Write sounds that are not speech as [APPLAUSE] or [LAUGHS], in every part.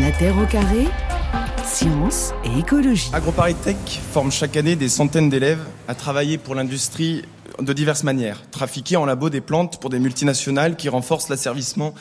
La Terre au carré, science et écologie. AgroParisTech forme chaque année des centaines d'élèves à travailler pour l'industrie de diverses manières. Trafiquer en labo des plantes pour des multinationales qui renforcent l'asservissement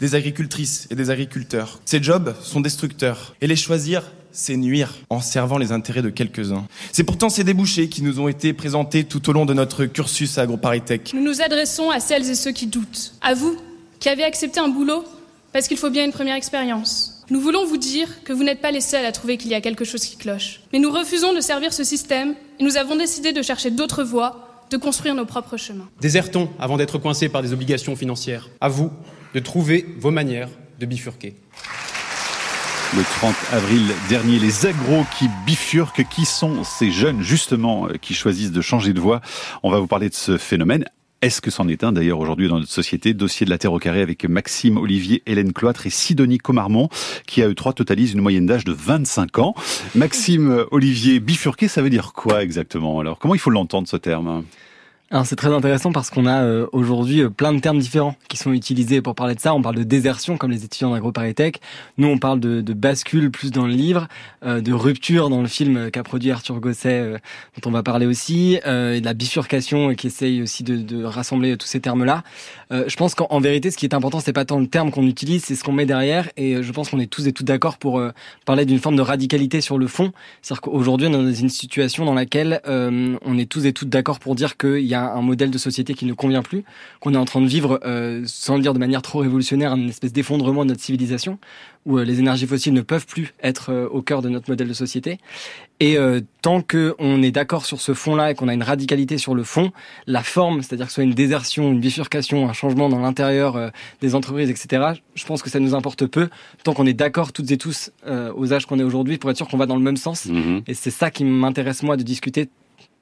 des agricultrices et des agriculteurs. Ces jobs sont destructeurs et les choisir, c'est nuire en servant les intérêts de quelques-uns. C'est pourtant ces débouchés qui nous ont été présentés tout au long de notre cursus à AgroParisTech. Nous nous adressons à celles et ceux qui doutent, à vous qui avez accepté un boulot parce qu'il faut bien une première expérience. Nous voulons vous dire que vous n'êtes pas les seuls à trouver qu'il y a quelque chose qui cloche. Mais nous refusons de servir ce système et nous avons décidé de chercher d'autres voies, de construire nos propres chemins. Désertons avant d'être coincés par des obligations financières. À vous de trouver vos manières de bifurquer. Le 30 avril dernier, les agros qui bifurquent, qui sont ces jeunes justement qui choisissent de changer de voie On va vous parler de ce phénomène. Est-ce que c'en est un d'ailleurs aujourd'hui dans notre société? Dossier de la Terre au carré avec Maxime Olivier, Hélène Cloître et Sidonie Comarmon qui à eux trois totalisent une moyenne d'âge de 25 ans. Maxime Olivier, bifurquer ça veut dire quoi exactement? Alors Comment il faut l'entendre ce terme? C'est très intéressant parce qu'on a euh, aujourd'hui euh, plein de termes différents qui sont utilisés pour parler de ça. On parle de désertion comme les étudiants d'AgroParisTech. Nous on parle de, de, bascule plus dans le livre, euh, de rupture dans le film qu'a produit Arthur Gosset dont on va parler aussi, et de la bifurcation qui essaye aussi de, de rassembler tous ces termes-là. je pense qu'en vérité ce qui est important c'est pas tant le terme qu'on utilise, c'est ce qu'on met derrière. Et je pense qu'on est tous et toutes d'accord pour parler d'une forme de radicalité sur le fond. C'est-à-dire qu'aujourd'hui on est dans une situation dans laquelle on est tous et toutes d'accord pour dire qu'il y a un modèle de société qui ne convient plus, qu'on est en train de vivre, euh, sans le dire de manière trop révolutionnaire, une espèce d'effondrement de notre civilisation, où euh, les énergies fossiles ne peuvent plus être euh, au cœur de notre modèle de société. Et tant qu'on est d'accord sur ce fond-là et qu'on a une radicalité sur le fond, la forme, c'est-à-dire que ce soit une désertion, une bifurcation, un changement dans l'intérieur des entreprises, etc., je pense que ça nous importe peu, tant qu'on est d'accord toutes et tous aux âges qu'on est aujourd'hui, pour être sûr qu'on va dans le même sens. Mmh et c'est ça qui m'intéresse moi de discuter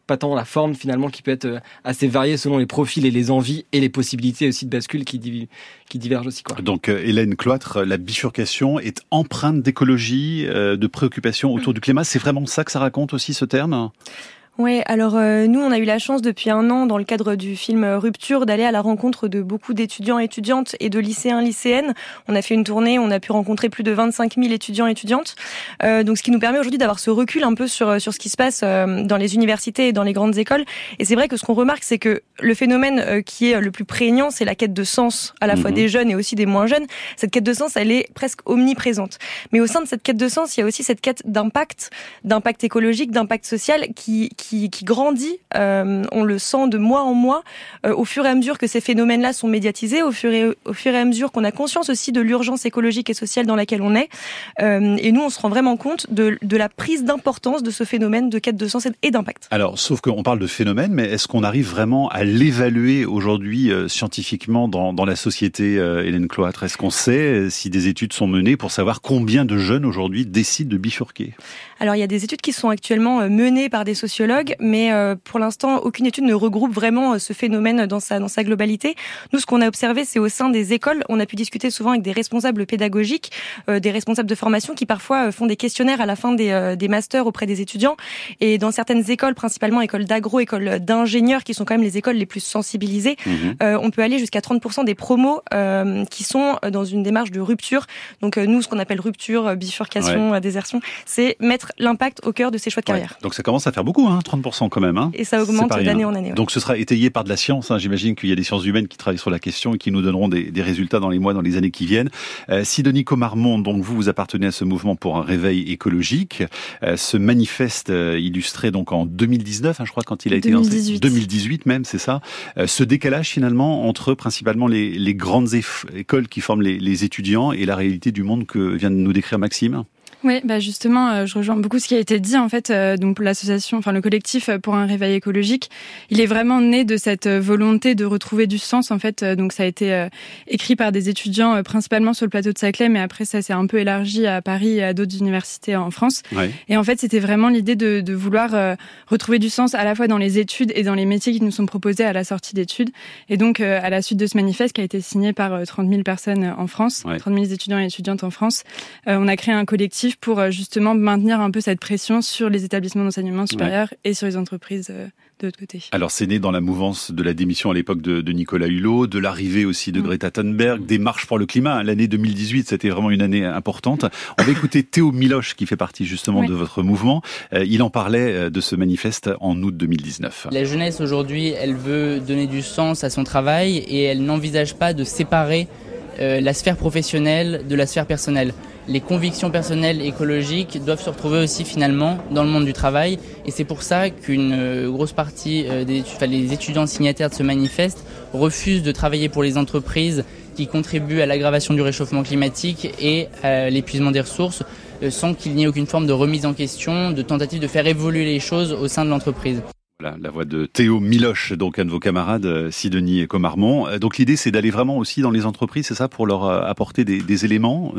pas tant la forme finalement qui peut être euh, assez variée selon les profils et les envies et les possibilités aussi de bascule qui, qui divergent aussi. Quoi. Donc euh, Hélène Cloître, la bifurcation est empreinte d'écologie, euh, de préoccupation autour du climat. C'est vraiment ça que ça raconte aussi ce terme? Oui, alors euh, nous, on a eu la chance depuis un an, dans le cadre du film Rupture, d'aller à la rencontre de beaucoup d'étudiants et étudiantes et de lycéens lycéennes. On a fait une tournée, on a pu rencontrer plus de 25 000 étudiants et étudiantes. Euh, donc, ce qui nous permet aujourd'hui d'avoir ce recul un peu sur sur ce qui se passe euh, dans les universités et dans les grandes écoles. Et c'est vrai que ce qu'on remarque, c'est que le phénomène euh, qui est le plus prégnant, c'est la quête de sens, à la fois mhm. des jeunes et aussi des moins jeunes. Cette quête de sens, elle est presque omniprésente. Mais au sein de cette quête de sens, il y a aussi cette quête d'impact, d'impact écologique, d'impact social qui qui, qui grandit. Euh, on le sent de mois en mois, euh, au fur et à mesure que ces phénomènes-là sont médiatisés, au fur et, au fur et à mesure qu'on a conscience aussi de l'urgence écologique et sociale dans laquelle on est. Euh, et nous, on se rend vraiment compte de, de la prise d'importance de ce phénomène de quête de sens et d'impact. Alors, sauf qu'on parle de phénomène, mais est-ce qu'on arrive vraiment à l'évaluer aujourd'hui scientifiquement dans, dans la société, Hélène Cloître? Est-ce qu'on sait si des études sont menées pour savoir combien de jeunes aujourd'hui décident de bifurquer? Alors, il y a des études qui sont actuellement menées par des sociologues mais euh, pour l'instant, aucune étude ne regroupe vraiment euh, ce phénomène dans sa, dans sa globalité. Nous, ce qu'on a observé, c'est au sein des écoles, on a pu discuter souvent avec des responsables pédagogiques, euh, des responsables de formation qui parfois font des questionnaires à la fin des, des masters auprès des étudiants. Et dans certaines écoles, principalement écoles d'agro, écoles d'ingénieurs, qui sont quand même les écoles les plus sensibilisées, mhm. on peut aller jusqu'à 30% des promos qui sont dans une démarche de rupture. Donc nous, ce qu'on appelle rupture, bifurcation, désertion, c'est mettre l'impact au cœur de ces choix de carrière. Donc ça commence à faire beaucoup. Hein 30% quand même. Hein. Et ça augmente d'année en année. Donc ce sera étayé par de la science. Hein. J'imagine qu'il y a des sciences humaines qui travaillent sur la question et qui nous donneront des, des résultats dans les mois, dans les années qui viennent. Euh, Sidonie Comarmont, donc vous, vous appartenez à ce mouvement pour un réveil écologique. Euh, ce manifeste euh, illustré donc en 2019, hein, je crois, quand il a été 2018. lancé. 2018 même, c'est ça. Euh, ce décalage finalement entre principalement les, les grandes écoles qui forment les, les étudiants et la réalité du monde que vient de nous décrire Maxime. Oui, bah justement, euh, je rejoins beaucoup ce qui a été dit. En fait, euh, donc l'association, enfin le collectif pour un réveil écologique, il est vraiment né de cette volonté de retrouver du sens. En fait, donc ça a été écrit par des étudiants principalement sur le plateau de Saclay, mais après ça s'est un peu élargi à Paris et à d'autres universités en France. Et en fait, c'était vraiment l'idée de, de, vouloir retrouver du sens à la fois dans les études et dans les métiers qui nous sont proposés à la sortie d'études. Et donc, à la suite de ce manifeste qui a été signé par 30 000 personnes en France, 30 000 étudiants et étudiantes en France, on a créé un collectif pour justement maintenir un peu cette pression sur les établissements d'enseignement supérieur et sur les entreprises de l'autre côté. Alors c'est né dans la mouvance de la démission à l'époque de, de, Nicolas Hulot, de l'arrivée aussi de mm. Greta Thunberg, des marches pour le climat. L'année 2018, c'était vraiment une année importante. On va écouter Théo Miloche qui fait partie justement de votre mouvement. Euh, il en parlait euh, de ce manifeste en août 2019. La jeunesse aujourd'hui, elle veut donner du sens à son travail et elle n'envisage pas de séparer euh, la sphère professionnelle de la sphère personnelle les convictions personnelles écologiques doivent se retrouver aussi finalement dans le monde du travail. Et c'est pour ça qu'une euh, grosse partie euh, des étudiants signataires de ce manifeste refusent de travailler pour les entreprises qui contribuent à l'aggravation du réchauffement climatique et à l'épuisement des ressources sans qu'il n'y ait aucune forme de remise en question, de tentative de faire évoluer les choses au sein de l'entreprise la voix de Théo Miloche, donc un de vos camarades, euh, Sidonie et Comarmont. Euh, donc l'idée, c'est d'aller vraiment aussi dans les entreprises, c'est ça, pour leur euh, apporter des, éléments,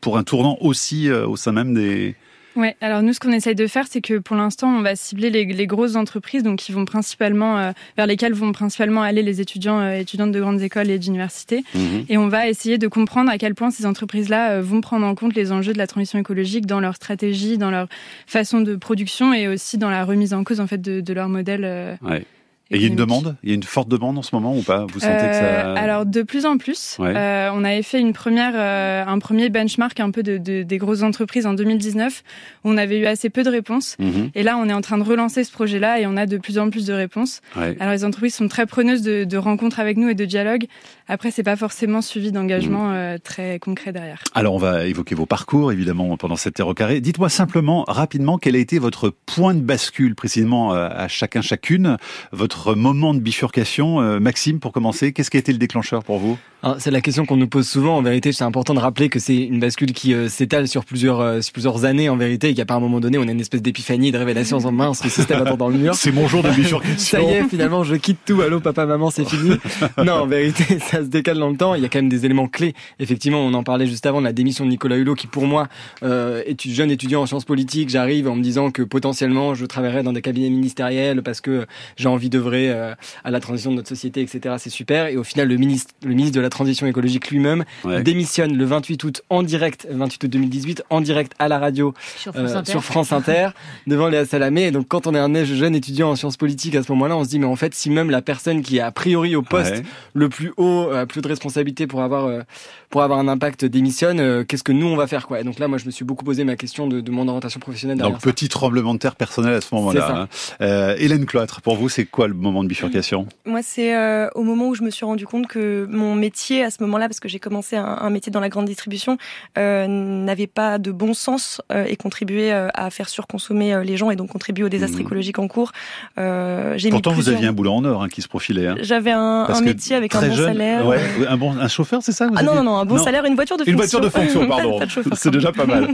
pour un tournant aussi au sein même des, Ouais, alors nous, ce qu'on essaye de faire, c'est que pour l'instant, on va cibler les, les, grosses entreprises, donc qui vont principalement euh, vers lesquelles vont principalement aller les étudiants, euh, étudiantes de grandes écoles et d'universités, mhm. et on va essayer de comprendre à quel point ces entreprises-là euh, vont prendre en compte les enjeux de la transition écologique dans leur stratégie, dans leur façon de production et aussi dans la remise en cause en fait de, de leur modèle. Ouais. Et il y a une demande? Il y a une forte demande en ce moment ou pas? Vous sentez que ça... Euh, alors de plus en plus. Euh, on avait fait une première, euh, un premier benchmark un peu de, de, des grosses entreprises en 2019 où on avait eu assez peu de réponses. Mhm. Et là, on est en train de relancer ce projet-là et on a de plus en plus de réponses. Alors les entreprises sont très preneuses de, de, rencontres avec nous et de dialogue. Après, c'est pas forcément suivi d'engagement mhm. très concret derrière. Alors on va évoquer vos parcours évidemment pendant cette terre au carré. Dites-moi simplement rapidement quel a été votre point de bascule précisément à chacun chacune? Votre moment de bifurcation. Euh, Maxime, pour commencer, qu'est-ce qui a été le déclencheur pour vous? C'est la question qu'on nous pose souvent. En vérité, c'est important de rappeler que c'est une bascule qui euh, s'étale sur plusieurs euh, plusieurs années en vérité, et pas un moment donné, on a une espèce d'épiphanie, de révélation en mince, le système [LAUGHS] attend dans le mur. C'est mon jour de bifurcation. ça y est, finalement, je quitte tout. Allô, papa, maman, c'est fini. [LAUGHS] non, en vérité, [LAUGHS] ça se décale dans le temps. Il y a quand même des éléments clés. Effectivement, on en parlait juste avant de la démission de Nicolas Hulot, qui pour moi, euh, est jeune étudiant en sciences politiques. J'arrive en me disant que potentiellement, je travaillerai dans des cabinets ministériels parce que j'ai envie d'œuvrer euh, à la transition de notre société, etc. C'est super. Et au final, le ministre, le ministre de la transition écologique lui-même démissionne le 28 août en direct, 28 août 2018, en direct à la radio sur France euh, Inter, [LAUGHS] devant Léa Salamé. Et donc quand on est un jeune étudiant en sciences politiques à ce moment-là, on se dit mais en fait si même la personne qui est a priori au poste le plus haut, a plus de responsabilité pour avoir euh, pour avoir un impact démissionne, euh, qu'est-ce que nous on va faire quoi? Et donc là moi je me suis beaucoup posé ma question de, de mon orientation professionnelle. Donc petit tremblement de terre personnel à ce moment-là. Hein. Hélène Cloître, pour vous c'est quoi le moment de bifurcation? Moi c'est au moment où je me suis rendu compte que mon métier à ce moment-là, parce que j'ai commencé un, métier dans la grande distribution, euh, n'avait pas de bon sens euh, et contribuait euh, à faire surconsommer les gens et donc contribuer au désastre mmh. écologique en cours. Pourtant, vous aviez un boulot en or hein, qui se profilait. Hein. J'avais un, métier avec un bon salaire. un, bon, un chauffeur, c'est ça ah non, non, non, un bon salaire, une voiture de fonction. Une voiture de fonction, [LAUGHS] pardon. c'est déjà pas mal.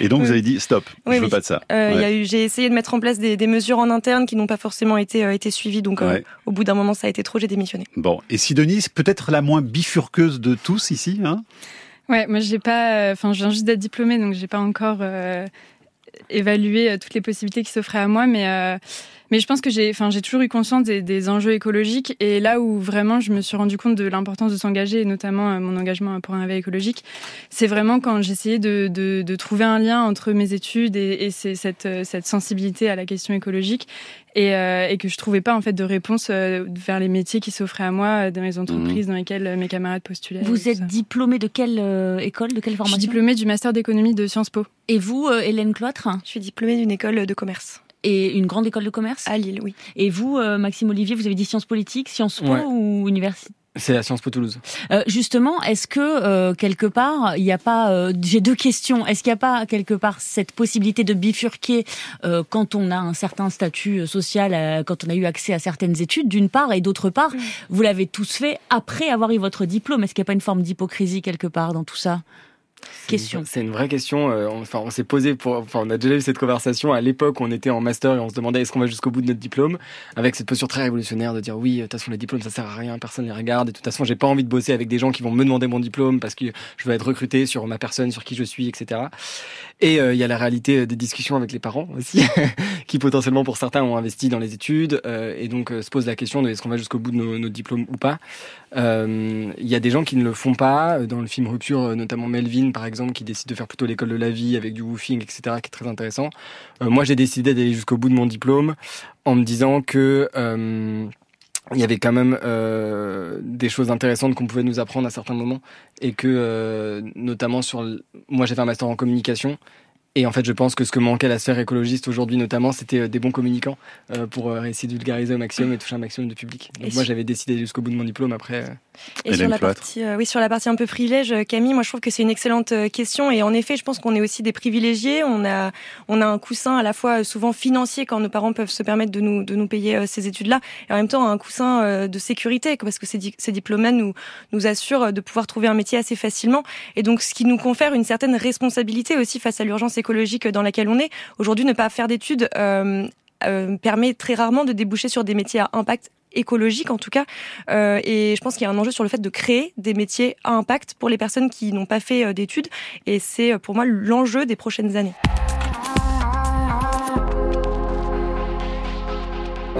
Et donc, vous avez dit, stop, je veux pas de ça. J'ai essayé de mettre en place des, mesures en interne qui n'ont pas forcément été, été suivies. Donc, au bout d'un moment, ça a été trop, j'ai démissionné. Bon, et Sidonie, peut-être la moins bifurqueuse de tous ici. Hein? Ouais, moi j'ai pas, enfin je viens juste d'être diplômée, donc j'ai pas encore euh, évalué euh, toutes les possibilités qui s'offraient à moi, mais euh, mais je pense que j'ai, enfin, j'ai toujours eu conscience des, des, enjeux écologiques et là où vraiment je me suis rendu compte de l'importance de s'engager et notamment mon engagement pour un réveil écologique, c'est vraiment quand j'essayais de, de, de, trouver un lien entre mes études et, et cette, cette sensibilité à la question écologique et, euh, et, que je trouvais pas en fait de réponse euh, vers les métiers qui s'offraient à moi euh, dans les entreprises mmh. dans lesquelles mes camarades postulaient. Vous êtes diplômée de quelle école, de quelle formation Je suis diplômée du master d'économie de Sciences Po. Et vous, Hélène Cloître? Je suis diplômée d'une école de commerce. Et une grande école de commerce À Lille, oui. Et vous, Maxime Olivier, vous avez dit sciences politiques, Sciences Po ou université? C'est à Sciences Po Toulouse. Euh, justement, est-ce que euh, quelque part, il n'y a pas... Euh, j'ai deux questions. Est-ce qu'il n'y a pas quelque part cette possibilité de bifurquer euh, quand on a un certain statut social, quand on a eu accès à certaines études, d'une part, et d'autre part, vous l'avez tous fait après avoir eu votre diplôme? Est-ce qu'il n'y a pas une forme d'hypocrisie quelque part dans tout ça? Question. C'est une vraie question. Euh, enfin, on s'est posé pour. Enfin, on a déjà eu cette conversation à l'époque où on était en master et on se demandait est-ce qu'on va jusqu'au bout de notre diplôme, avec cette posture très révolutionnaire de dire oui, de toute façon les diplômes ça sert à rien, personne les regarde. Et de toute façon, j'ai pas envie de bosser avec des gens qui vont me demander mon diplôme parce que je veux être recruté sur ma personne, sur qui je suis, etc. Et il y a la réalité des discussions avec les parents aussi, [LAUGHS] qui potentiellement pour certains ont investi dans les études et donc se pose la question de est-ce qu'on va jusqu'au bout de nos, nos diplômes ou pas. Il y a des gens qui ne le font pas. Dans le film Rupture, notamment Melvin par exemple, qui décide de faire plutôt l'école de la vie avec du woofing, etc., qui est très intéressant. moi, j'ai décidé d'aller jusqu'au bout de mon diplôme en me disant que il y avait quand même euh, des choses intéressantes qu'on pouvait nous apprendre à certains moments et que euh, notamment sur moi j'ai fait un master en communication et en fait, je pense que ce que manquait à la sphère écologiste aujourd'hui, notamment, c'était euh, des bons communicants euh, pour euh, essayer de vulgariser au maximum et toucher un maximum de public. Donc moi, j'avais décidé jusqu'au bout de mon diplôme après. Et sur la partie, oui, sur la partie un peu privilège, Camille, moi je trouve que c'est une excellente question. Et en effet, je pense qu'on est aussi des privilégiés. On a, on a un coussin à la fois souvent financier quand nos parents peuvent se permettre de nous, de nous payer ces études-là, et en même temps un coussin de sécurité parce que ces, ces diplômes-là nous, nous assurent de pouvoir trouver un métier assez facilement. Et donc, ce qui nous confère une certaine responsabilité aussi face à l'urgence écologique dans laquelle on est. Aujourd'hui, ne pas faire d'études euh, euh, permet très rarement de déboucher sur des métiers à impact écologique en tout cas. Euh, et je pense qu'il y a un enjeu sur le fait de créer des métiers à impact pour les personnes qui n'ont pas fait d'études. Et c'est pour moi l'enjeu des prochaines années.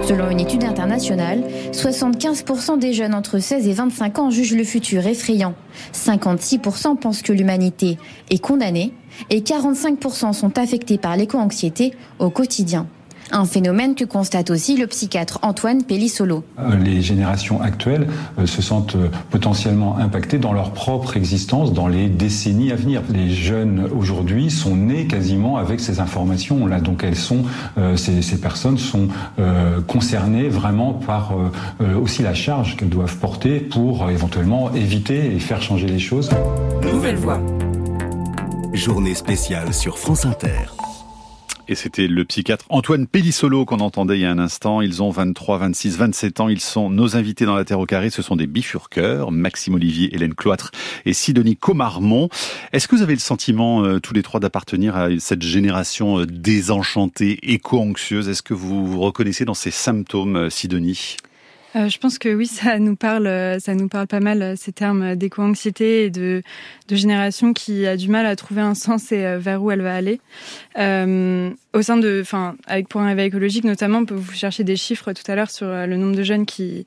Selon une étude internationale, 75% des jeunes entre 16 et 25 ans jugent le futur effrayant. 56% pensent que l'humanité est condamnée et 45% sont affectés par l'éco-anxiété au quotidien. Un phénomène que constate aussi le psychiatre Antoine Pellissolo. Euh, les générations actuelles euh, se sentent euh, potentiellement impactées dans leur propre existence dans les décennies à venir. Les jeunes aujourd'hui sont nés quasiment avec ces informations là, donc elles sont, ces, ces personnes sont concernées vraiment par aussi la charge qu'elles doivent porter pour éventuellement éviter et faire changer les choses. Nouvelle voie. Journée spéciale sur France Inter. Et c'était le psychiatre Antoine Pellissolo qu'on entendait il y a un instant. Ils ont 23, 26, 27 ans. Ils sont nos invités dans la Terre au Carré. Ce sont des bifurqueurs, Maxime Olivier, Hélène Cloître et Sidonie Comarmont. Est-ce que vous avez le sentiment, euh, tous les trois, d'appartenir à cette génération euh, désenchantée, éco-anxieuse? Est-ce que vous vous reconnaissez dans ces symptômes, euh, Sidonie? Euh, je pense que oui, ça nous parle, ça nous parle pas mal ces termes d'éco-anxiété et de, génération qui a du mal à trouver un sens et vers où elle va aller. Euh, au sein de, enfin, avec pour un réveil écologique notamment, vous chercher des chiffres tout à l'heure sur euh, le nombre de jeunes qui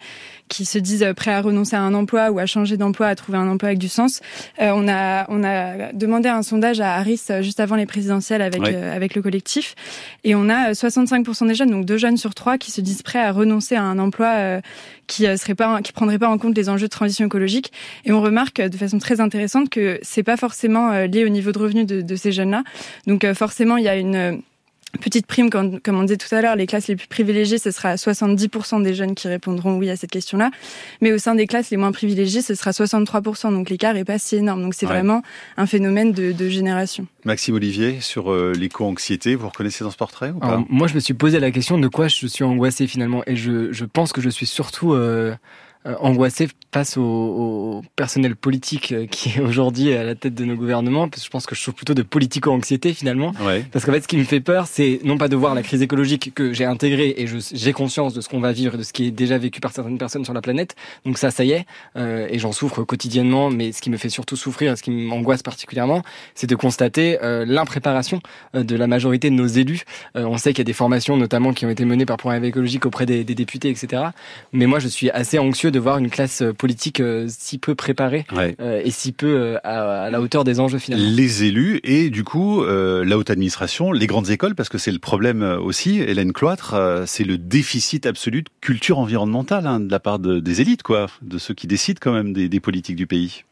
qui se disent prêts à renoncer à un emploi ou à changer d'emploi, à trouver un emploi avec du sens. Euh, on a on a demandé un sondage à Harris euh, juste avant les présidentielles avec avec le collectif et on a 65% des jeunes, donc deux jeunes sur trois, qui se disent prêts à renoncer à un emploi qui serait pas qui prendrait pas en compte les enjeux de transition écologique. Et on remarque de façon très intéressante que c'est pas forcément lié au niveau de revenus de, de ces jeunes-là. Donc forcément, il y a une Petite prime, comme, on disait tout à l'heure, les classes les plus privilégiées, ce sera 70% des jeunes qui répondront oui à cette question-là. Mais au sein des classes les moins privilégiées, ce sera 63%. Donc l'écart n'est pas si énorme. Donc c'est vraiment un phénomène de, génération. Maxime Olivier, sur euh, l'éco-anxiété, vous reconnaissez dans ce portrait ou pas Moi, je me suis posé la question de quoi je suis angoissé finalement. Et je, je pense que je suis surtout... Euh, angoissé face au, personnel politique euh, qui est aujourd'hui à la tête de nos gouvernements, parce que je pense que je souffre plutôt de politico-anxiété finalement. Parce qu'en fait, ce qui me fait peur, c'est non pas de voir la crise écologique que j'ai intégrée et j'ai conscience de ce qu'on va vivre et de ce qui est déjà vécu par certaines personnes sur la planète. Donc ça, ça y est, euh, et j'en souffre quotidiennement. Mais ce qui me fait surtout souffrir, ce qui m'angoisse particulièrement, c'est de constater l'impréparation de la majorité de nos élus. on sait qu'il y a des formations, notamment, qui ont été menées par Point écologique auprès des, des députés, etc. Mais moi, je suis assez anxieux de voir une classe euh, politique euh, si peu préparée euh, et si peu à, la hauteur des enjeux finalement. Les élus et du coup la haute administration, les grandes écoles, parce que c'est le problème aussi, Hélène Cloître, c'est le déficit absolu de culture environnementale hein, de la part des élites, quoi, de ceux qui décident quand même des politiques du pays.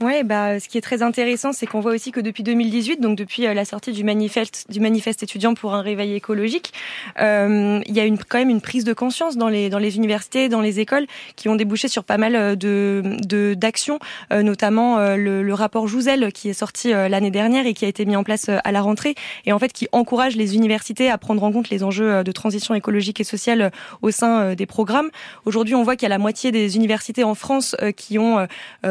Ouais, bah, ce qui est très intéressant, c'est qu'on voit aussi que depuis 2018, donc depuis euh, la sortie du manifeste, du manifeste étudiant pour un réveil écologique, euh, il y a une, quand même une prise de conscience dans les, dans les universités, dans les écoles, qui ont débouché sur pas mal euh, de, d'actions, euh, notamment le, le, rapport Jouzel qui est sorti l'année dernière et qui a été mis en place à la rentrée, et en fait qui encourage les universités à prendre en compte les enjeux de transition écologique et sociale au sein des programmes. Aujourd'hui, on voit qu'il y a la moitié des universités en France qui ont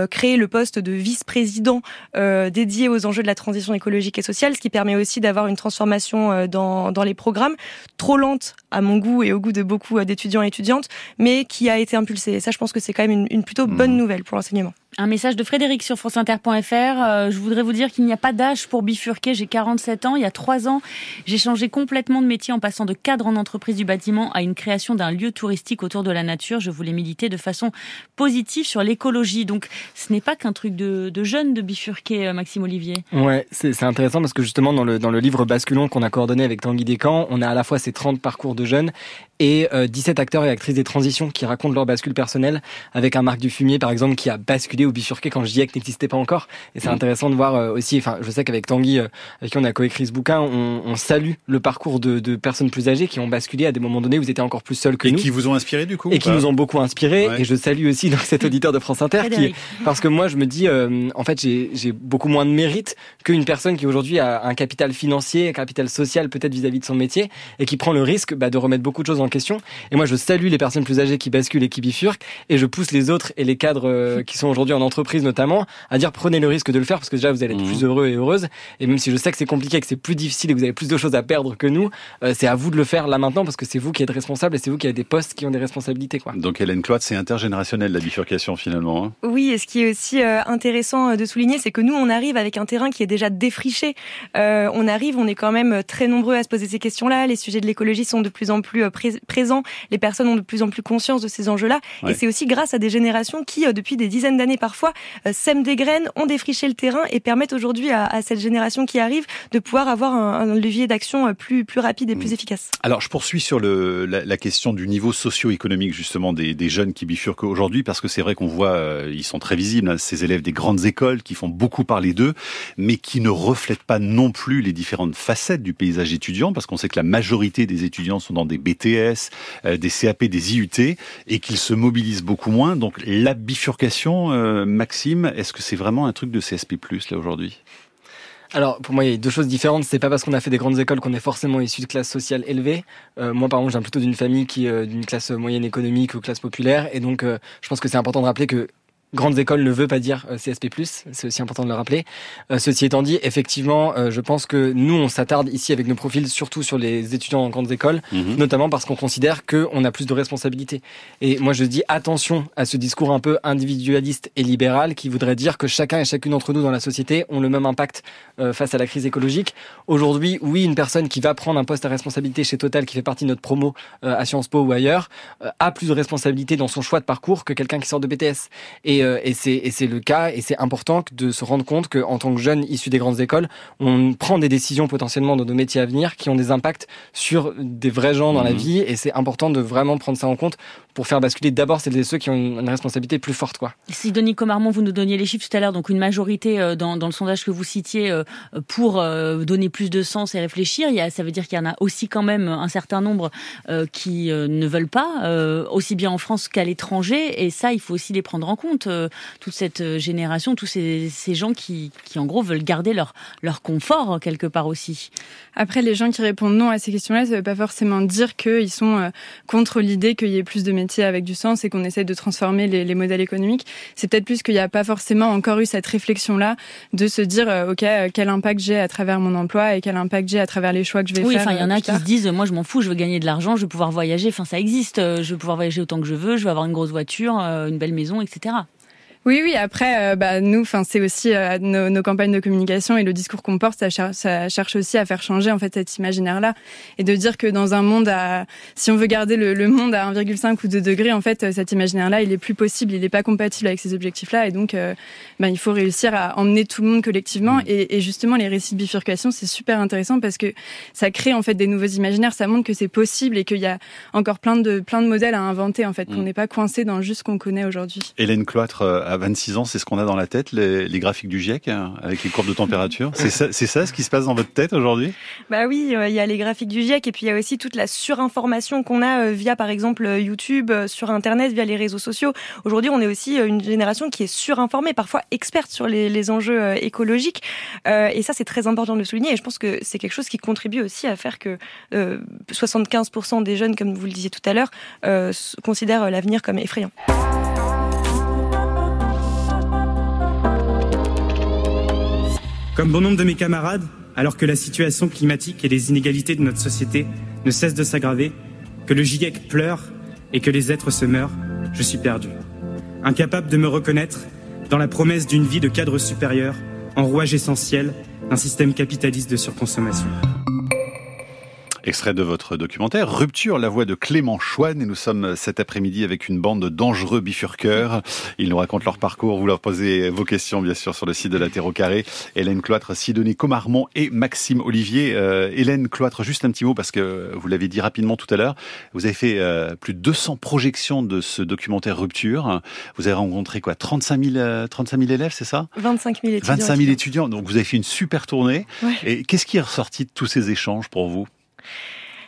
créé le poste de vice-président euh, dédié aux enjeux de la transition écologique et sociale, ce qui permet aussi d'avoir une transformation euh, dans, dans les programmes, trop lente à mon goût et au goût de beaucoup euh, d'étudiants et étudiantes, mais qui a été impulsée. Et ça, je pense que c'est quand même une, une plutôt bonne mmh. nouvelle pour l'enseignement. Un message de Frédéric sur franceinter.fr. Euh, je voudrais vous dire qu'il n'y a pas d'âge pour bifurquer. J'ai 47 ans. Il y a trois ans, j'ai changé complètement de métier en passant de cadre en entreprise du bâtiment à une création d'un lieu touristique autour de la nature. Je voulais militer de façon positive sur l'écologie. Donc, ce n'est pas qu'un truc de, de jeune de bifurquer, euh, Maxime Olivier. Ouais, c'est intéressant parce que justement, dans le, dans le livre Basculon qu'on a coordonné avec Tanguy Descamps, on a à la fois ces 30 parcours de jeunes et 17 euh, acteurs et actrices des transitions qui racontent leur bascule personnelle avec un Marc Dufumier par exemple qui a basculé ou bifurqué quand JEC n'existait pas encore. Et c'est mmh. intéressant de voir euh, aussi enfin je sais qu'avec Tanguy euh, avec qui on a coécrit ce bouquin on, on salue le parcours de, de, personnes plus âgées qui ont basculé à des moments donnés où vous étiez encore plus seuls que et nous. qui vous ont inspiré du coup et qui nous ont beaucoup inspiré. Et je salue aussi donc cet auditeur de France Inter qui parce que moi je me dis en fait j'ai beaucoup moins de mérite qu'une personne qui aujourd'hui a un capital financier un capital social peut-être vis-à-vis de son métier et qui prend le risque bah, de remettre beaucoup de choses en question et moi je salue les personnes plus âgées qui basculent et qui bifurquent, et je pousse les autres et les cadres euh, qui sont aujourd'hui en entreprise notamment à dire prenez le risque de le faire parce que déjà vous allez être mmh. plus heureux et heureuse. Et même si je sais que c'est compliqué, que c'est plus difficile et que vous avez plus de choses à perdre que nous, euh, c'est à vous de le faire là maintenant parce que c'est vous qui êtes responsable et c'est vous qui avez des postes qui ont des responsabilités. Quoi. Donc Hélène Cloître, c'est intergénérationnel la bifurcation finalement. Hein. oui, et ce qui est aussi euh, intéressant de souligner, c'est que nous on arrive avec un terrain qui est déjà défriché. on arrive, on est quand même très nombreux à se poser ces questions-là. Les sujets de l'écologie sont de plus en plus présents. Les personnes ont de plus en plus conscience de ces enjeux-là. Et c'est aussi grâce à des générations qui, euh, depuis des dizaines d'années parfois, euh, sèment des graines, ont défriché le terrain et permettent aujourd'hui à, cette génération qui arrive de pouvoir avoir un, levier d'action euh, plus, plus rapide et plus mm. efficace. Alors, je poursuis sur le, la, question du niveau socio-économique justement des, des, jeunes qui bifurquent aujourd'hui, parce que c'est vrai qu'on voit, ils sont très visibles, hein, ces élèves des grandes écoles qui font beaucoup parler d'eux, mais qui ne reflètent pas non plus les différentes facettes du paysage étudiant, parce qu'on sait que la majorité des étudiants sont dans des BTS, des CAP, des IUT et qu'ils se mobilisent beaucoup moins. Donc la bifurcation, euh, Maxime, est-ce que c'est vraiment un truc de CSP+ là aujourd'hui? Alors, pour moi, il y a deux choses différentes. C'est pas parce qu'on a fait des grandes écoles qu'on est forcément issu de classe sociale élevée. Euh, moi, par exemple, viens plutôt d'une famille qui euh, d'une classe moyenne économique ou classe populaire, et donc je pense que c'est important de rappeler que grandes écoles ne veut pas dire euh, CSP+, c'est aussi important de le rappeler. Euh, ceci étant dit, effectivement, euh, je pense que nous, on s'attarde ici avec nos profils surtout sur les étudiants en grandes écoles, mhm. notamment parce qu'on considère qu'on a plus de responsabilités. Et moi, je dis attention à ce discours un peu individualiste et libéral qui voudrait dire que chacun et chacune d'entre nous dans la société ont le même impact face à la crise écologique. Aujourd'hui, oui, une personne qui va prendre un poste à responsabilité chez Total, qui fait partie de notre promo à Sciences Po ou ailleurs, a plus de responsabilité dans son choix de parcours que quelqu'un qui sort de BTS. Et euh, et, c'est le cas, et c'est important de se rendre compte qu'en tant que jeune issu des grandes écoles, on prend des décisions potentiellement dans nos métiers à venir qui ont des impacts sur des vrais gens dans la mmh. vie, et c'est important de vraiment prendre ça en compte pour faire basculer d'abord celles et ceux qui ont une, responsabilité plus forte. Quoi. Sidonie Comarmont, vous nous donniez les chiffres tout à l'heure, donc une majorité euh, dans, dans, le sondage que vous citiez euh, pour euh, donner plus de sens et réfléchir, il y a, ça veut dire qu'il y en a aussi quand même un certain nombre qui ne veulent pas, aussi bien en France qu'à l'étranger, et ça, il faut aussi les prendre en compte, toute cette génération, tous ces, ces gens qui, qui, en gros, veulent garder leur, leur confort quelque part aussi. Après, les gens qui répondent non à ces questions-là, ça ne veut pas forcément dire qu'ils sont contre l'idée qu'il y ait plus de métiers avec du sens et qu'on essaie de transformer les, modèles économiques. C'est peut-être plus qu'il n'y a pas forcément encore eu cette réflexion-là de se dire, euh, OK, euh, quel impact j'ai à travers mon emploi et quel impact j'ai à travers les choix que je vais faire. Oui, enfin, il y en a euh, qui se disent, moi, je m'en fous, je veux gagner de l'argent, je veux pouvoir voyager. Enfin, ça existe. Je veux pouvoir voyager autant que je veux, je veux avoir une grosse voiture, une belle maison, etc. Oui, oui. Après, euh, bah, nous, enfin, c'est aussi euh, nos, nos, campagnes de communication et le discours qu'on porte, ça, cher ça, cherche aussi à faire changer en fait cet imaginaire-là et de dire que dans un monde à, si on veut garder le, le monde à 1,5 ou 2 degrés, en fait, cet imaginaire-là, il est plus possible, il n'est pas compatible avec ces objectifs-là, et donc, euh, bah, il faut réussir à emmener tout le monde collectivement. Mmh. Et, et, justement, les récits de bifurcation, c'est super intéressant parce que ça crée en fait des nouveaux imaginaires, ça montre que c'est possible et qu'il y a encore plein de plein de modèles à inventer en fait, qu'on mmh. n'est pas coincé dans juste ce qu'on connaît aujourd'hui. Hélène Cloître, à 26 ans, c'est ce qu'on a dans la tête, les, graphiques du GIEC, hein, avec les courbes de température. C'est ça, c'est ça ce qui se passe dans votre tête aujourd'hui? Bah oui, euh, il y a les graphiques du GIEC et puis il y a aussi toute la surinformation qu'on a euh, via par exemple euh, YouTube, sur Internet, via les réseaux sociaux. Aujourd'hui, on est aussi une génération qui est surinformée, parfois experte sur les, les enjeux écologiques. et ça, c'est très important de le souligner. Et je pense que c'est quelque chose qui contribue aussi à faire que 75% des jeunes, comme vous le disiez tout à l'heure, considèrent l'avenir comme effrayant. Comme bon nombre de mes camarades, alors que la situation climatique et les inégalités de notre société ne cessent de s'aggraver, que le GIEC pleure et que les êtres se meurent, je suis perdu. Incapable de me reconnaître dans la promesse d'une vie de cadre supérieur, en rouage essentiel d'un système capitaliste de surconsommation. Extrait de votre documentaire Rupture, la voix de Clément Chouane et nous sommes cet après-midi avec une bande de dangereux bifurqueurs. Ils nous racontent leur parcours. Vous leur posez vos questions bien sûr sur le site de la Terre au carré. Hélène Cloître, Sidonie Comarmont et Maxime Olivier. Euh, Hélène Cloître, juste un petit mot parce que vous l'avez dit rapidement tout à l'heure. Vous avez fait euh, plus de 200 projections de ce documentaire Rupture. Vous avez rencontré quoi 35 000, 35 000 élèves, c'est ça? 25 000 étudiants. 25 000 étudiants. Donc vous avez fait une super tournée. Ouais. Et qu'est-ce qui est ressorti de tous ces échanges pour vous?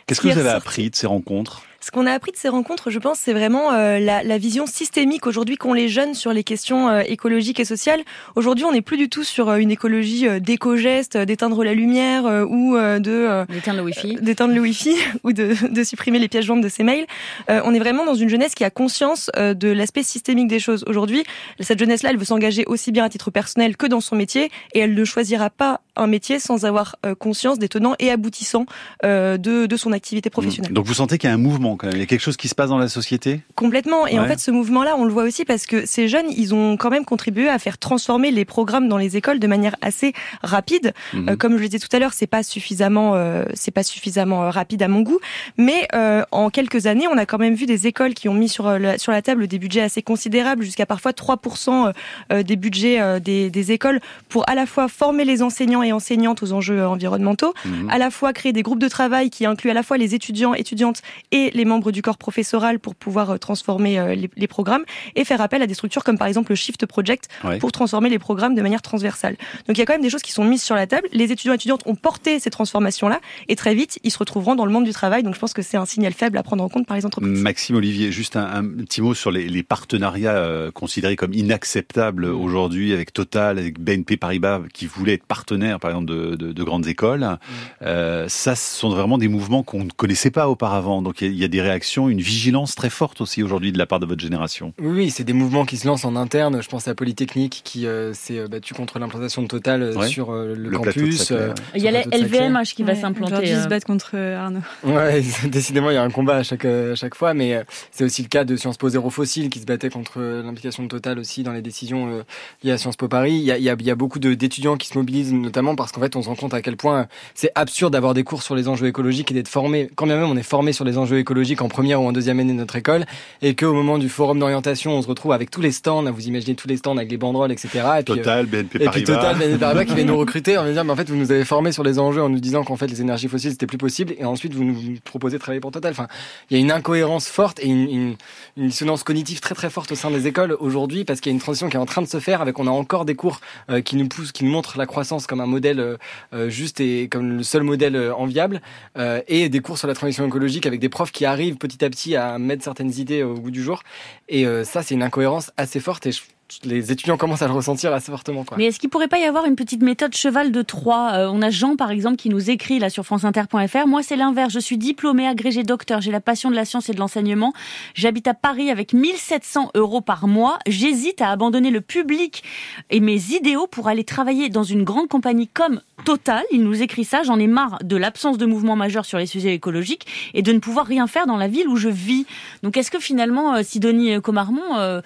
Qu'est-ce que vous avez appris de ces rencontres? ce qu'on a appris de ces rencontres, je pense, c'est vraiment euh, la, la, vision systémique aujourd'hui qu'ont les jeunes sur les questions euh, écologiques et sociales. Aujourd'hui, on n'est plus du tout sur euh, une écologie d'éco-geste, d'éteindre la lumière ou de d'éteindre le wifi, d'éteindre le wifi [LAUGHS] ou de, de, supprimer les pièces jointes de ses mails. on est vraiment dans une jeunesse qui a conscience de l'aspect systémique des choses. Aujourd'hui, cette jeunesse-là, elle veut s'engager aussi bien à titre personnel que dans son métier, et elle ne choisira pas un métier sans avoir conscience des tenants et aboutissants de, de son activité professionnelle. Donc vous sentez qu'il y a un mouvement quand même. Il y a quelque chose qui se passe dans la société? Complètement. Et Ouais. en fait, ce mouvement-là, on le voit aussi parce que ces jeunes, ils ont quand même contribué à faire transformer les programmes dans les écoles de manière assez rapide. Mhm. Euh, comme je le disais tout à l'heure, c'est pas suffisamment, euh, c'est pas suffisamment euh, rapide à mon goût. Mais euh, en quelques années, on a quand même vu des écoles qui ont mis sur euh, la, sur la table des budgets assez considérables, jusqu'à parfois 3% euh, des budgets euh, des, des écoles pour à la fois former les enseignants et enseignantes aux enjeux environnementaux, Mhm. à la fois créer des groupes de travail qui incluent à la fois les étudiants, étudiantes et les membres du corps professoral pour pouvoir euh, transformer euh, les, les programmes et faire appel à des structures comme par exemple le Shift Project Ouais. pour transformer les programmes de manière transversale. Donc il y a quand même des choses qui sont mises sur la table. Les étudiants et étudiantes ont porté ces transformations-là et très vite ils se retrouveront dans le monde du travail. Donc je pense que c'est un signal faible à prendre en compte par les entreprises. Maxime Olivier, juste un, un petit mot sur les, les partenariats euh, considérés comme inacceptables aujourd'hui avec Total, avec BNP Paribas, qui voulaient être partenaires, par exemple, de, de- de grandes écoles. Euh, ça, ce sont vraiment des mouvements qu'on ne connaissait pas auparavant. Donc il y, a- il y a des réactions, une vigilance très forte aussi aujourd'hui de la part de votre génération. Oui, oui, c'est des mouvements qui se lancent en interne. Je pense à Polytechnique qui euh, s'est euh, battu contre l'implantation de Total Ouais. sur euh, le, Le plateau de campus. Euh. Il y a la. LVMH qui va Ouais, s'implanter. Aujourd'hui, ils euh. se battent contre Arnaud. [LAUGHS] Ouais, décidément, il y a un combat à chaque, à chaque fois, mais euh, c'est aussi le cas de Sciences Po Zéro Fossile qui se battait contre euh, l'implication de Total aussi dans les décisions euh, liées à Sciences Po Paris. Il y a, il y a, il y a beaucoup d'étudiants qui se mobilisent, notamment parce qu'en fait, on se rend compte à quel point c'est absurde d'avoir des cours sur les enjeux écologiques et d'être formé, quand bien même on est formé sur les enjeux écologiques en première ou en deuxième année de notre école, et qu'au moment du forum d'orientation, on se retrouve avec tous les stands, vous imaginez tous les stands avec les banderoles, etc. Et puis, euh, Total, BNP et puis Paribas. Total, BNP Paribas qui vient nous [LAUGHS] recruter en nous disant, mais en fait, vous nous avez formés sur les enjeux en nous disant qu'en fait, les énergies fossiles, c'était plus possible. Et ensuite, vous nous proposez de travailler pour Total. Enfin, il y a une incohérence forte et une, une, une dissonance cognitive très très forte au sein des écoles aujourd'hui parce qu'il y a une transition qui est en train de se faire avec, on a encore des cours euh, qui nous poussent, qui nous montrent la croissance comme un modèle euh, euh, juste et comme le seul modèle euh, enviable et des cours sur la transition écologique avec des profs qui arrivent petit à petit à mettre certaines idées au goût du jour. Et ça, c'est une incohérence assez forte et je- les étudiants commencent à le ressentir assez fortement. Quoi. Mais est-ce qu'il pourrait pas y avoir une petite méthode cheval de Troie? Euh, On a Jean par exemple qui nous écrit là sur franceinter.fr. Moi c'est l'inverse. Je suis diplômé, agrégé docteur. J'ai la passion de la science et de l'enseignement. J'habite à Paris avec 1700 euros par mois. J'hésite à abandonner le public et mes idéaux pour aller travailler dans une grande compagnie comme Total. Il nous écrit ça. J'en ai marre de l'absence de mouvement majeur sur les sujets écologiques et de ne pouvoir rien faire dans la ville où je vis. Donc est-ce que finalement, euh, Sidonie Comarmont euh,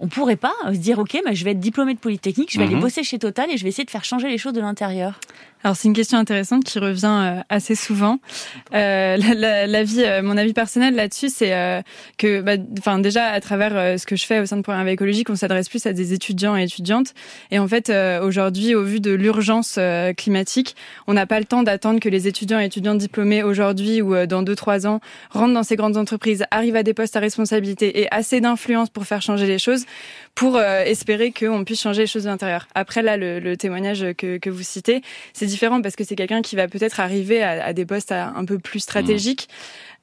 on pourrait pas euh, se dire ok, mais je vais être diplômé de Polytechnique, je vais Mhm. aller bosser chez Total et je vais essayer de faire changer les choses de l'intérieur. Alors c'est une question intéressante qui revient euh, assez souvent. Euh, la, vie, euh, mon avis personnel là-dessus, c'est euh, que, bah, enfin déjà à travers euh, ce que je fais au sein de Programme écologique, on s'adresse plus à des étudiants et étudiantes. Et en fait, aujourd'hui, au vu de l'urgence climatique, on n'a pas le temps d'attendre que les étudiants et étudiantes diplômés aujourd'hui ou dans deux trois ans rentrent dans ces grandes entreprises, arrivent à des postes à responsabilité et assez d'influence pour faire changer les choses, pour espérer qu'on puisse changer les choses de l'intérieur. Après là, le, le témoignage que, que vous citez, c'est différent parce que c'est quelqu'un qui va peut-être arriver à, à des postes un peu plus stratégiques.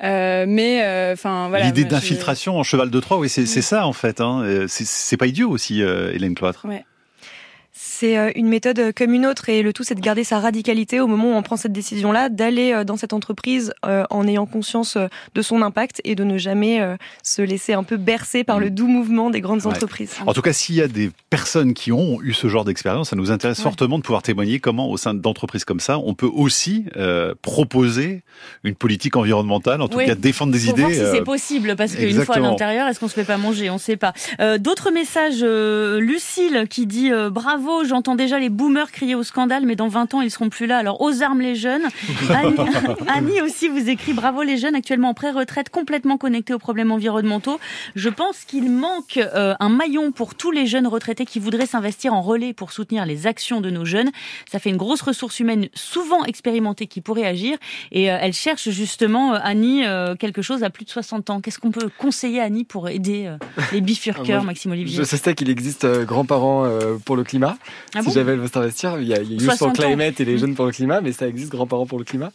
Euh, mais euh, enfin voilà. L'idée d'infiltration en cheval de Troie, oui, c'est c'est ça en fait. Hein. Euh, C'est pas idiot aussi, Hélène Cloître. Ouais. C'est euh, une méthode euh, comme une autre et le tout c'est de garder sa radicalité au moment où on prend cette décision-là, d'aller euh, dans cette entreprise en ayant conscience de son impact et de ne jamais se laisser un peu bercer par le doux mouvement des grandes entreprises. En tout cas, s'il y a des personnes qui ont eu ce genre d'expérience, ça nous intéresse fortement de pouvoir témoigner comment au sein d'entreprises comme ça, on peut aussi proposer une politique environnementale, en tout cas défendre des idées. Voir si c'est possible, parce qu'une fois à l'intérieur, est-ce qu'on se fait pas manger? On ne sait pas. D'autres messages, Lucille qui dit bravo j'entends déjà les boomers crier au scandale, mais dans 20 ans, ils seront plus là. Alors, aux armes les jeunes. [LAUGHS] Annie, aussi vous écrit bravo les jeunes actuellement en pré-retraite, complètement connectés aux problèmes environnementaux. Je pense qu'il manque euh, un maillon pour tous les jeunes retraités qui voudraient s'investir en relais pour soutenir les actions de nos jeunes. Ça fait une grosse ressource humaine souvent expérimentée qui pourrait agir. Et euh, elle cherche justement, euh, Annie, quelque chose à plus de 60 ans. Qu'est-ce qu'on peut conseiller Annie pour aider les bifurqueurs, ah, Maxime Olivier? Je sais qu'il existe grands-parents pour le climat. Ah si j'avais veut s'investir, il y a, il y a Youth for Climate et les jeunes pour le climat, mais ça existe grands-parents pour le climat.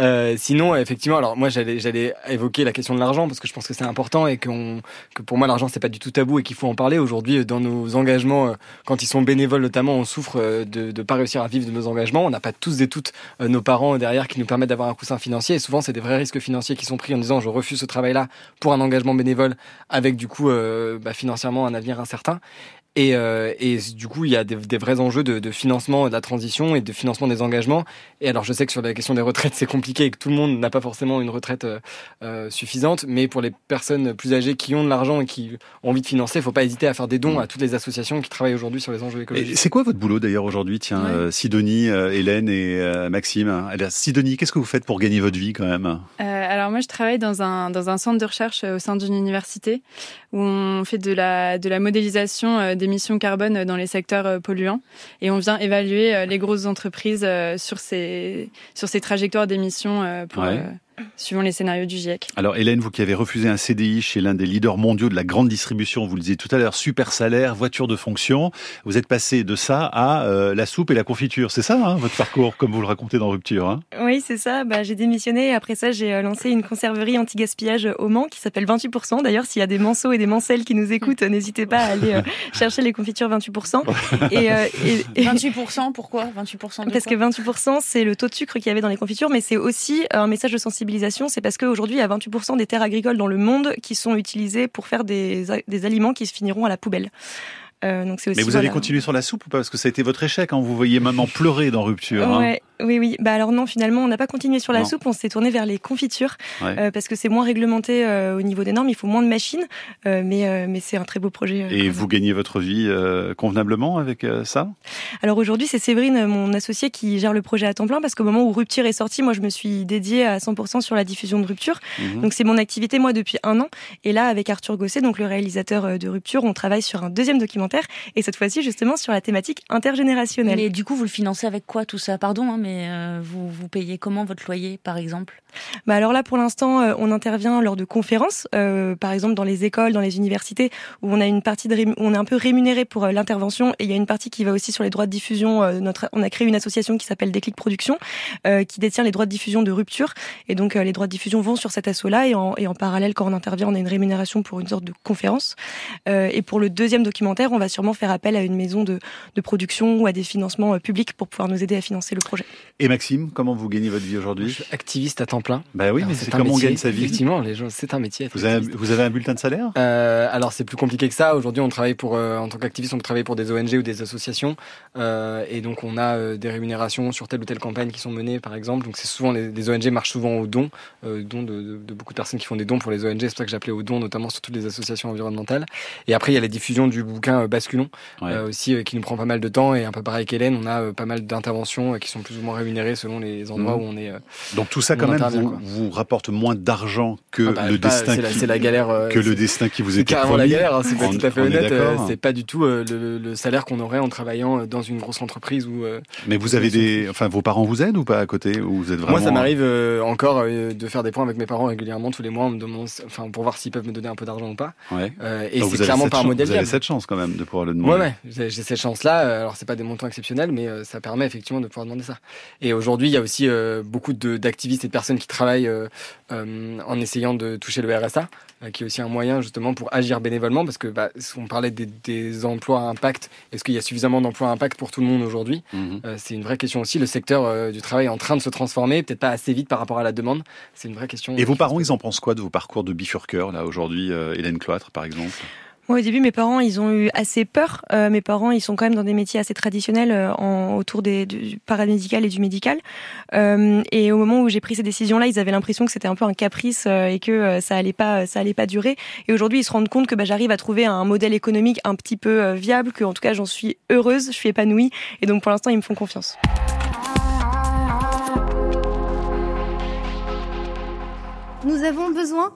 Euh, sinon, effectivement, alors moi j'allais j'allais évoquer la question de l'argent parce que je pense que c'est important et que pour moi l'argent c'est pas du tout tabou et qu'il faut en parler. Aujourd'hui dans nos engagements euh, quand ils sont bénévoles notamment on souffre euh, de de pas réussir à vivre de nos engagements. On n'a pas tous et toutes euh, nos parents derrière qui nous permettent d'avoir un coussin financier. Et souvent c'est des vrais risques financiers qui sont pris en disant je refuse ce travail là pour un engagement bénévole avec du coup bah, financièrement un avenir incertain et, euh, et, du coup, il y a des, des vrais enjeux de, de, financement de la transition et de financement des engagements. Et alors, je sais que sur la question des retraites, c'est compliqué et que tout le monde n'a pas forcément une retraite euh, euh suffisante. Mais pour les personnes plus âgées qui ont de l'argent et qui ont envie de financer, il faut pas hésiter à faire des dons à toutes les associations qui travaillent aujourd'hui sur les enjeux écologiques. C'est quoi votre boulot d'ailleurs aujourd'hui? Tiens, euh, Sidonie, euh, Hélène et Maxime. Alors, Sidonie, qu'est-ce que vous faites pour gagner votre vie quand même? Alors moi, je travaille dans un, dans un centre de recherche au sein d'une université où on fait de la, de la modélisation d'émissions carbone dans les secteurs euh, polluants. Et on vient évaluer euh, les grosses entreprises euh, sur ces, sur ces trajectoires d'émissions pour suivant les scénarios du GIEC. Alors Hélène, vous qui avez refusé un CDI chez l'un des leaders mondiaux de la grande distribution, vous le disiez tout à l'heure, super salaire, voiture de fonction, vous êtes passé de ça à euh, la soupe et la confiture. C'est ça hein, votre parcours, comme vous le racontez dans Rupture hein? Oui, c'est ça. Bah, j'ai démissionné après ça, j'ai euh, lancé une conserverie anti-gaspillage au Mans qui s'appelle 28%. D'ailleurs, s'il y a des manceaux et des mancelles qui nous écoutent, n'hésitez pas à aller euh, [LAUGHS] chercher les confitures 28%. Et, et, [LAUGHS] 28%, pourquoi? 28% Parce que 28%, c'est le taux de sucre qu'il y avait dans les confitures, mais c'est aussi un message de sensibilité c'est parce qu'aujourd'hui, il y a 28% des terres agricoles dans le monde qui sont utilisées pour faire des, des aliments qui se finiront à la poubelle. Euh, donc aussi, Mais vous allez continuer sur la soupe ou pas? Parce que ça a été votre échec. Hein vous voyez maman pleurer dans Rupture. Hein. Oui, oui. Bah alors non, finalement, on n'a pas continué sur la soupe. On s'est tourné vers les confitures euh, parce que c'est moins réglementé euh, au niveau des normes. Il faut moins de machines, euh, mais euh, mais c'est un très beau projet. Et vous gagnez votre vie convenablement avec ça? Alors aujourd'hui, c'est Séverine, mon associé, qui gère le projet à temps plein parce qu'au moment où Rupture est sorti, moi, je me suis dédiée à 100% sur la diffusion de Rupture. Mhm. Donc c'est mon activité moi depuis un an. Et là, avec Arthur Gosset, donc le réalisateur de Rupture, on travaille sur un deuxième documentaire et cette fois-ci justement sur la thématique intergénérationnelle. Mais du coup, vous le financez avec quoi tout ça? Pardon, hein, mais euh, vous, vous payez comment votre loyer, par exemple? Bah alors là, pour l'instant, euh, on intervient lors de conférences, euh, par exemple dans les écoles, dans les universités, où on a une partie de on est un peu rémunéré pour l'intervention, et il y a une partie qui va aussi sur les droits de diffusion. notre, on a créé une association qui s'appelle Déclic Production, qui détient les droits de diffusion de rupture, et donc les droits de diffusion vont sur cet asso-là, et en, et en parallèle, quand on intervient, on a une rémunération pour une sorte de conférence. et pour le deuxième documentaire, on va sûrement faire appel à une maison de, de production ou à des financements euh, publics pour pouvoir nous aider à financer le projet. Et Maxime, comment vous gagnez votre vie aujourd'hui Je suis activiste à temps plein. Bah oui, mais c'est comment on gagne sa vie Effectivement, les gens, c'est un métier. Vous avez, vous avez, un bulletin de salaire euh, Alors c'est plus compliqué que ça. Aujourd'hui, on travaille pour, euh, en tant qu'activiste, on peut travailler pour des ONG ou des associations, euh, et donc on a des rémunérations sur telle ou telle campagne qui sont menées, par exemple. Donc c'est souvent les, les, ONG marchent souvent au don, euh, don de, de, de, beaucoup de personnes qui font des dons pour les ONG. C'est pour ça que j'appelais au don, notamment sur toutes les associations environnementales. Et après, il y a la diffusion du bouquin Basculon, euh, aussi qui nous prend pas mal de temps et un peu pareil qu'Hélène, on a pas mal d'interventions qui sont plus ou moins rémunérées selon les endroits mmh. où on est. Donc tout ça quand même vous, vous, rapporte moins d'argent que ah bah, le destin qui, la, la galère que le destin qui vous est carrément la galère, hein, c'est pas tout à fait honnête. c'est pas du tout le, le, salaire qu'on aurait en travaillant dans une grosse entreprise ou. Mais vous avez des, enfin vos parents vous aident ou pas à côté ou vous êtes vraiment. Moi ça m'arrive encore de faire des points avec mes parents régulièrement tous les mois, me enfin pour voir s'ils peuvent me donner un peu d'argent ou pas. Ouais. et c'est clairement un modèle. Vous avez cette chance quand même de pouvoir le demander. Ouais, ouais, j'ai cette chance-là. Alors, c'est pas des montants exceptionnels, mais euh, ça permet effectivement de pouvoir demander ça. Et aujourd'hui, il y a aussi beaucoup d'activistes et de personnes qui travaillent en essayant de toucher le RSA, qui est aussi un moyen justement pour agir bénévolement, parce que bah, on parlait des, des emplois à impact. Est-ce qu'il y a suffisamment d'emplois à impact pour tout le monde aujourd'hui? Mhm. C'est une vraie question aussi. Le secteur du travail est en train de se transformer, peut-être pas assez vite par rapport à la demande. C'est une vraie question. Et vos parents, ils en pensent quoi de vos parcours de bifurqueur là aujourd'hui, Hélène Cloître par exemple? Au début, mes parents, ils ont eu assez peur. Euh, mes parents, ils sont quand même dans des métiers assez traditionnels euh, en, autour des, du paramédical et du médical. Euh, et au moment où j'ai pris ces décisions-là, ils avaient l'impression que c'était un peu un caprice euh, et que euh, ça allait pas, ça allait pas durer. Et aujourd'hui, ils se rendent compte que bah, j'arrive à trouver un modèle économique un petit peu viable, que en tout cas, j'en suis heureuse, je suis épanouie. Et donc, pour l'instant, ils me font confiance. Nous avons besoin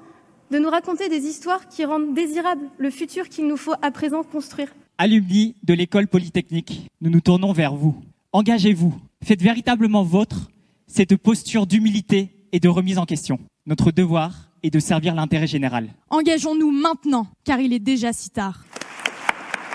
de nous raconter des histoires qui rendent désirable le futur qu'il nous faut à présent construire. Alumni de l'école polytechnique, nous nous tournons vers vous. Engagez-vous, faites véritablement vôtre cette posture d'humilité et de remise en question. Notre devoir est de servir l'intérêt général. Engageons-nous maintenant, car il est déjà si tard.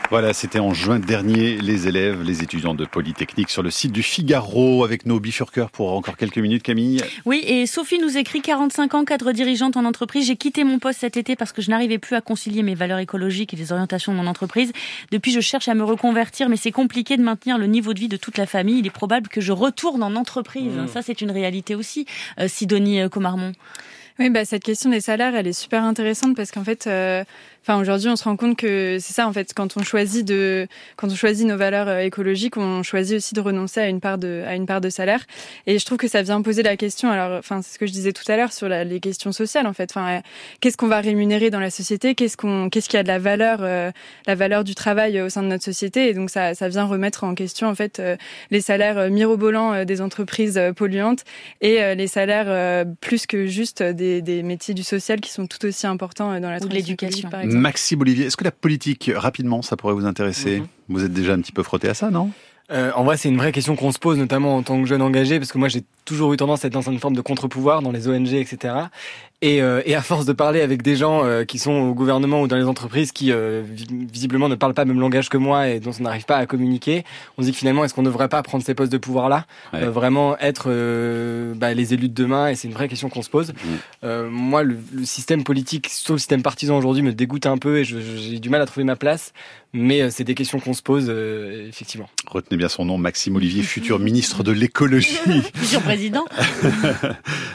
Voilà, c'était en juin dernier, les élèves, les étudiants de Polytechnique sur le site du Figaro avec nos bifurqueurs pour encore quelques minutes, Camille. Oui, et Sophie nous écrit 45 ans, cadre dirigeante en entreprise. J'ai quitté mon poste cet été parce que je n'arrivais plus à concilier mes valeurs écologiques et les orientations de mon entreprise. Depuis, je cherche à me reconvertir, mais c'est compliqué de maintenir le niveau de vie de toute la famille. Il est probable que je retourne en entreprise. Mmh. Ça, c'est une réalité aussi, euh, Sidonie Comarmont. Oui, bah, cette question des salaires, elle est super intéressante parce qu'en fait, euh, Enfin, aujourd'hui, on se rend compte que c'est ça, en fait, quand on choisit de, quand on choisit nos valeurs euh, écologiques, on choisit aussi de renoncer à une part de, à une part de salaire. Et je trouve que ça vient poser la question. Alors, enfin, c'est ce que je disais tout à l'heure sur les questions sociales, en fait. Enfin, euh, qu'est-ce qu'on va rémunérer dans la société? Qu'est-ce qu'on, qu'est-ce qui a de la valeur, euh, la valeur du travail au sein de notre société? Et donc, ça, ça vient remettre en question, en fait, les salaires mirobolants des entreprises polluantes et les salaires plus que juste des, des métiers du social qui sont tout aussi importants dans la l'éducation, par exemple. Maxime Olivier, est-ce que la politique, rapidement, ça pourrait vous intéresser mhm. Vous êtes déjà un petit peu frotté à ça, non? Euh, en vrai, c'est une vraie question qu'on se pose, notamment en tant que jeune engagé, parce que moi, j'ai toujours eu tendance à être dans une forme de contre-pouvoir dans les ONG, etc. Et, euh, et à force de parler avec des gens euh, qui sont au gouvernement ou dans les entreprises qui euh, visiblement ne parlent pas le même langage que moi et dont on n'arrive pas à communiquer, on se dit que finalement, est-ce qu'on ne devrait pas prendre ces postes de pouvoir-là, vraiment être bah, les élus de demain Et c'est une vraie question qu'on se pose. Moi, le, le, système politique, surtout le système partisan aujourd'hui, me dégoûte un peu et j'ai du mal à trouver ma place. Mais c'est des questions qu'on se pose, effectivement. Retenez bien son nom, Maxime Olivier, futur ministre de l'écologie. [LAUGHS] président.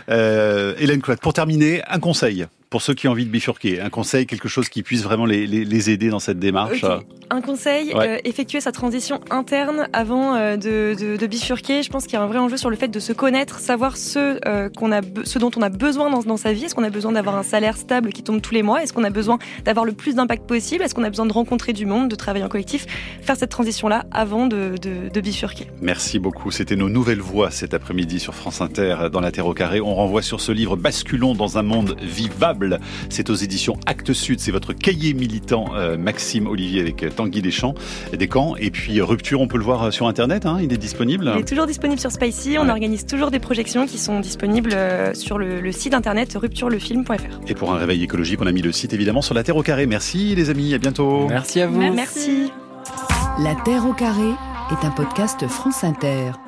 [LAUGHS] Hélène Cloître, pour terminer, un conseil pour ceux qui ont envie de bifurquer Un conseil, quelque chose qui puisse vraiment les, les, aider dans cette démarche Un conseil, euh, effectuer sa transition interne avant euh, de, de, bifurquer. Je pense qu'il y a un vrai enjeu sur le fait de se connaître, savoir ce, euh, qu'on a, ce dont on a besoin dans, dans sa vie. Est-ce qu'on a besoin d'avoir un salaire stable qui tombe tous les mois? Est-ce qu'on a besoin d'avoir le plus d'impact possible? Est-ce qu'on a besoin de rencontrer du monde, de travailler en collectif? Faire cette transition-là avant de, de, bifurquer. Merci beaucoup. C'était nos nouvelles voix cet après-midi sur France Inter dans la Terre au Carré. On renvoie sur ce livre Basculons dans un monde vivable c'est aux éditions Actes Sud. C'est votre cahier militant, euh, Maxime Olivier, avec euh, Tanguy Deschamps, des camps. Et puis euh, Rupture, on peut le voir sur Internet. Hein, il est disponible. Il est toujours disponible sur Spicy. On organise toujours des projections qui sont disponibles sur le, site internet rupturelefilm.fr. Et pour un réveil écologique, on a mis le site évidemment sur la Terre au carré. Merci les amis. À bientôt. Merci à vous. Merci. La Terre au carré est un podcast France Inter.